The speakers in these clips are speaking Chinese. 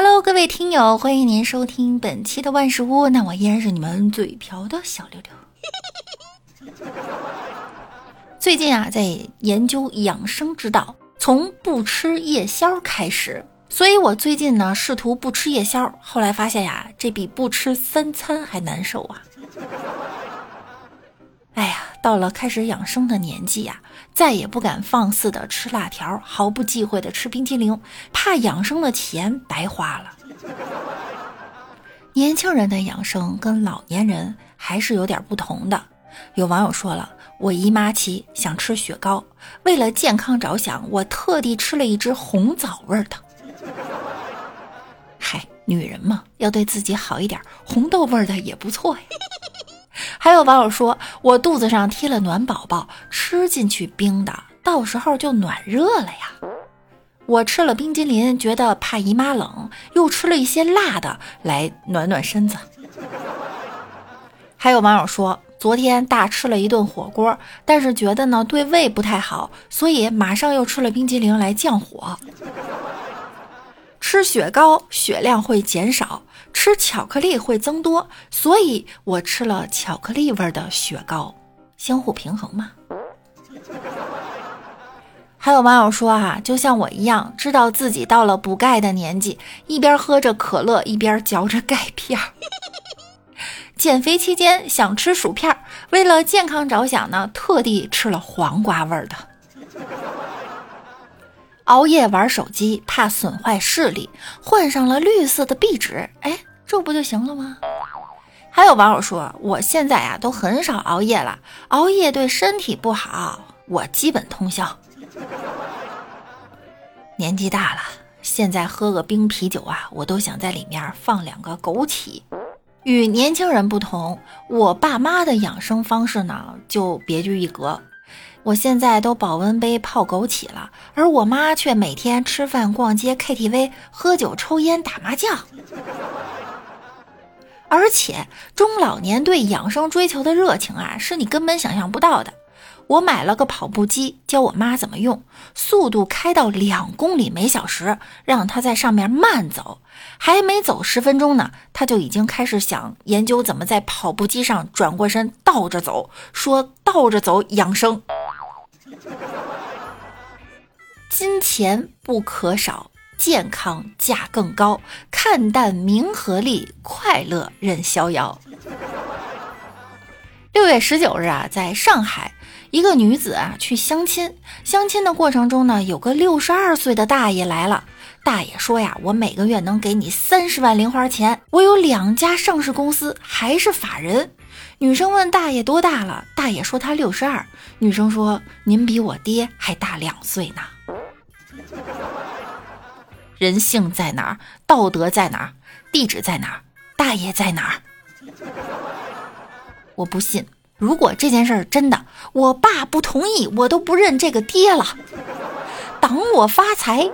Hello，各位听友，欢迎您收听本期的万事屋。那我依然是你们嘴瓢的小六六。最近啊，在研究养生之道，从不吃夜宵开始。所以我最近呢，试图不吃夜宵，后来发现呀，这比不吃三餐还难受啊。哎呀，到了开始养生的年纪呀，再也不敢放肆的吃辣条，毫不忌讳的吃冰激凌，怕养生的钱白花了。年轻人的养生跟老年人还是有点不同的。有网友说了，我姨妈期想吃雪糕，为了健康着想，我特地吃了一只红枣味的。嗨，女人嘛，要对自己好一点，红豆味的也不错呀。还有网友说，我肚子上贴了暖宝宝，吃进去冰的，到时候就暖热了呀。我吃了冰激凌，觉得怕姨妈冷，又吃了一些辣的来暖暖身子。还有网友说，昨天大吃了一顿火锅，但是觉得呢对胃不太好，所以马上又吃了冰激凌来降火。吃雪糕血量会减少，吃巧克力会增多，所以我吃了巧克力味的雪糕，相互平衡嘛。还有网友说啊，就像我一样，知道自己到了补钙的年纪，一边喝着可乐，一边嚼着钙片儿。减肥期间想吃薯片，为了健康着想呢，特地吃了黄瓜味的。熬夜玩手机，怕损坏视力，换上了绿色的壁纸，哎，这不就行了吗？还有网友说，我现在呀都很少熬夜了，熬夜对身体不好，我基本通宵。年纪大了，现在喝个冰啤酒啊，我都想在里面放两个枸杞。与年轻人不同，我爸妈的养生方式呢就别具一格。我现在都保温杯泡枸杞了，而我妈却每天吃饭、逛街、KTV、喝酒、抽烟、打麻将。而且中老年对养生追求的热情啊，是你根本想象不到的。我买了个跑步机，教我妈怎么用，速度开到两公里每小时，让她在上面慢走。还没走十分钟呢，她就已经开始想研究怎么在跑步机上转过身倒着走，说倒着走养生。金钱不可少，健康价更高。看淡名和利，快乐任逍遥。六月十九日啊，在上海，一个女子啊去相亲，相亲的过程中呢，有个六十二岁的大爷来了。大爷说呀，我每个月能给你三十万零花钱，我有两家上市公司，还是法人。女生问大爷多大了，大爷说他六十二。女生说您比我爹还大两岁呢。人性在哪儿？道德在哪儿？地址在哪儿？大爷在哪儿？我不信。如果这件事儿真的，我爸不同意，我都不认这个爹了。挡我发财？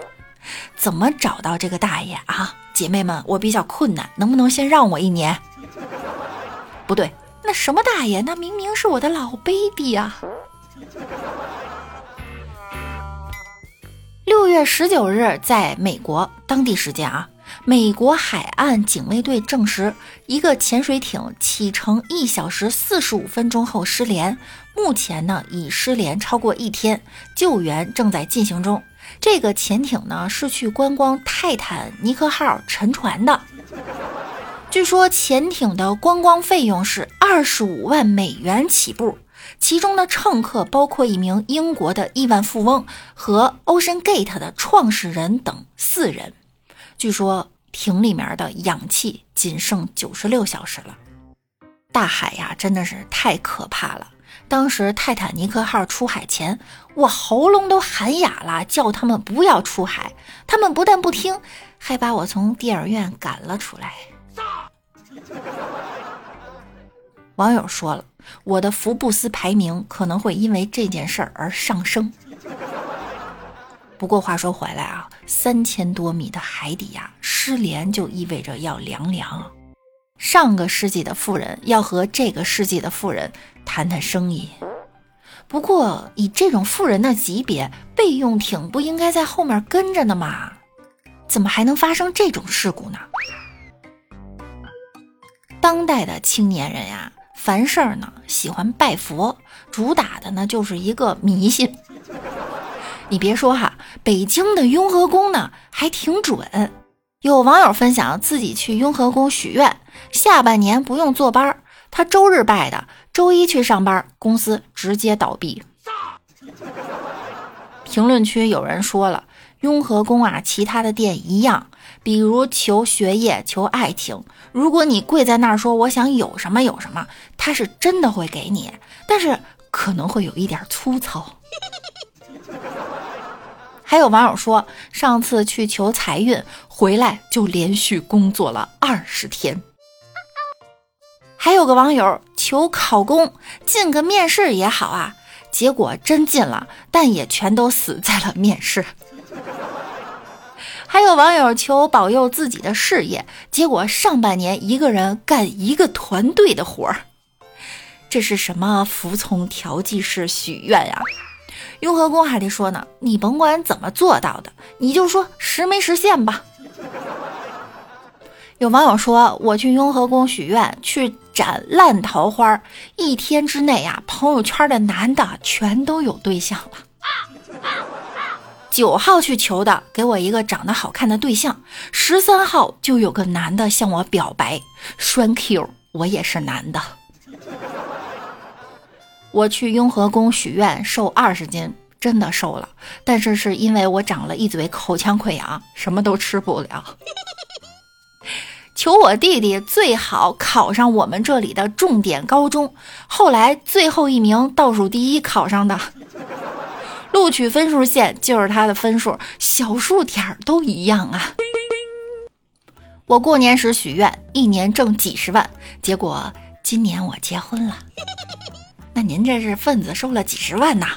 怎么找到这个大爷啊？姐妹们，我比较困难，能不能先让我一年？不对。那什么大爷？那明明是我的老 baby 啊！六月十九日，在美国当地时间啊，美国海岸警卫队证实，一个潜水艇启程一小时四十五分钟后失联，目前呢已失联超过一天，救援正在进行中。这个潜艇呢是去观光泰坦尼克号沉船的。据说潜艇的观光费用是二十五万美元起步，其中的乘客包括一名英国的亿万富翁和 Ocean Gate 的创始人等四人。据说艇里面的氧气仅剩九十六小时了。大海呀，真的是太可怕了！当时泰坦尼克号出海前，我喉咙都喊哑了，叫他们不要出海，他们不但不听，还把我从电影院赶了出来。网友说了，我的福布斯排名可能会因为这件事儿而上升。不过话说回来啊，三千多米的海底呀，失联就意味着要凉凉。上个世纪的富人要和这个世纪的富人谈谈生意。不过以这种富人的级别，备用艇不应该在后面跟着呢吗？怎么还能发生这种事故呢？当代的青年人呀，凡事儿呢喜欢拜佛，主打的呢就是一个迷信。你别说哈，北京的雍和宫呢还挺准。有网友分享自己去雍和宫许愿，下半年不用坐班儿，他周日拜的，周一去上班，公司直接倒闭。评论区有人说了，雍和宫啊，其他的店一样，比如求学业、求爱情，如果你跪在那儿说我想有什么有什么，他是真的会给你，但是可能会有一点粗糙。还有网友说，上次去求财运，回来就连续工作了二十天。还有个网友求考公，进个面试也好啊，结果真进了，但也全都死在了面试。还有网友求保佑自己的事业，结果上半年一个人干一个团队的活儿，这是什么服从调剂式许愿呀？雍和宫还得说呢，你甭管怎么做到的，你就说实没实现吧。有网友说，我去雍和宫许愿，去斩烂桃花，一天之内呀，朋友圈的男的全都有对象了。九号去求的，给我一个长得好看的对象；十三号就有个男的向我表白，栓 Q，我也是男的。我去雍和宫许愿瘦二十斤，真的瘦了，但是是因为我长了一嘴口腔溃疡，什么都吃不了。求我弟弟最好考上我们这里的重点高中，后来最后一名倒数第一考上的，录取分数线就是他的分数，小数点儿都一样啊。我过年时许愿，一年挣几十万，结果今年我结婚了。那您这是份子收了几十万呐？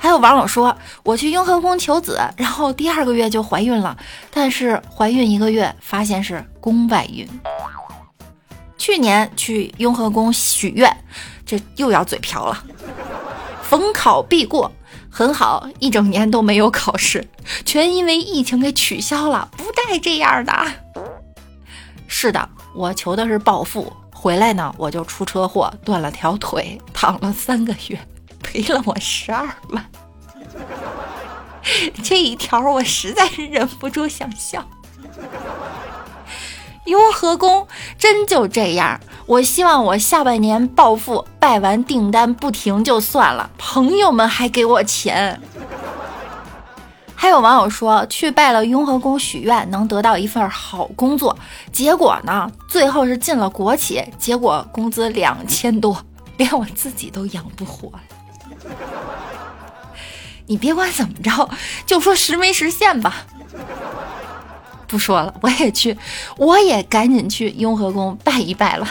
还有网友说，我去雍和宫求子，然后第二个月就怀孕了，但是怀孕一个月发现是宫外孕。去年去雍和宫许愿，这又要嘴瓢了，逢考必过，很好，一整年都没有考试，全因为疫情给取消了，不带这样的。是的，我求的是暴富。回来呢，我就出车祸断了条腿，躺了三个月，赔了我十二万。这一条我实在是忍不住想笑。雍和宫真就这样？我希望我下半年暴富，拜完订单不停就算了，朋友们还给我钱。还有网友说去拜了雍和宫许愿能得到一份好工作，结果呢，最后是进了国企，结果工资两千多，连我自己都养不活你别管怎么着，就说实没实现吧。不说了，我也去，我也赶紧去雍和宫拜一拜了。